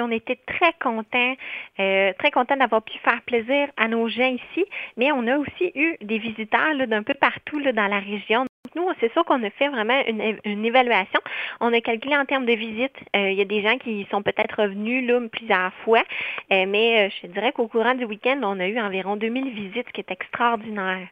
On était très contents, euh, très contents d'avoir pu faire plaisir à nos gens ici, mais on a aussi eu des visiteurs d'un peu partout là, dans la région. Donc, nous, c'est sûr qu'on a fait vraiment une, évaluation. On a calculé en termes de visites. Euh, il y a des gens qui sont peut-être revenus là, plusieurs fois, euh, mais euh, je dirais qu'au courant du week-end, on a eu environ 2000 visites, ce qui est extraordinaire.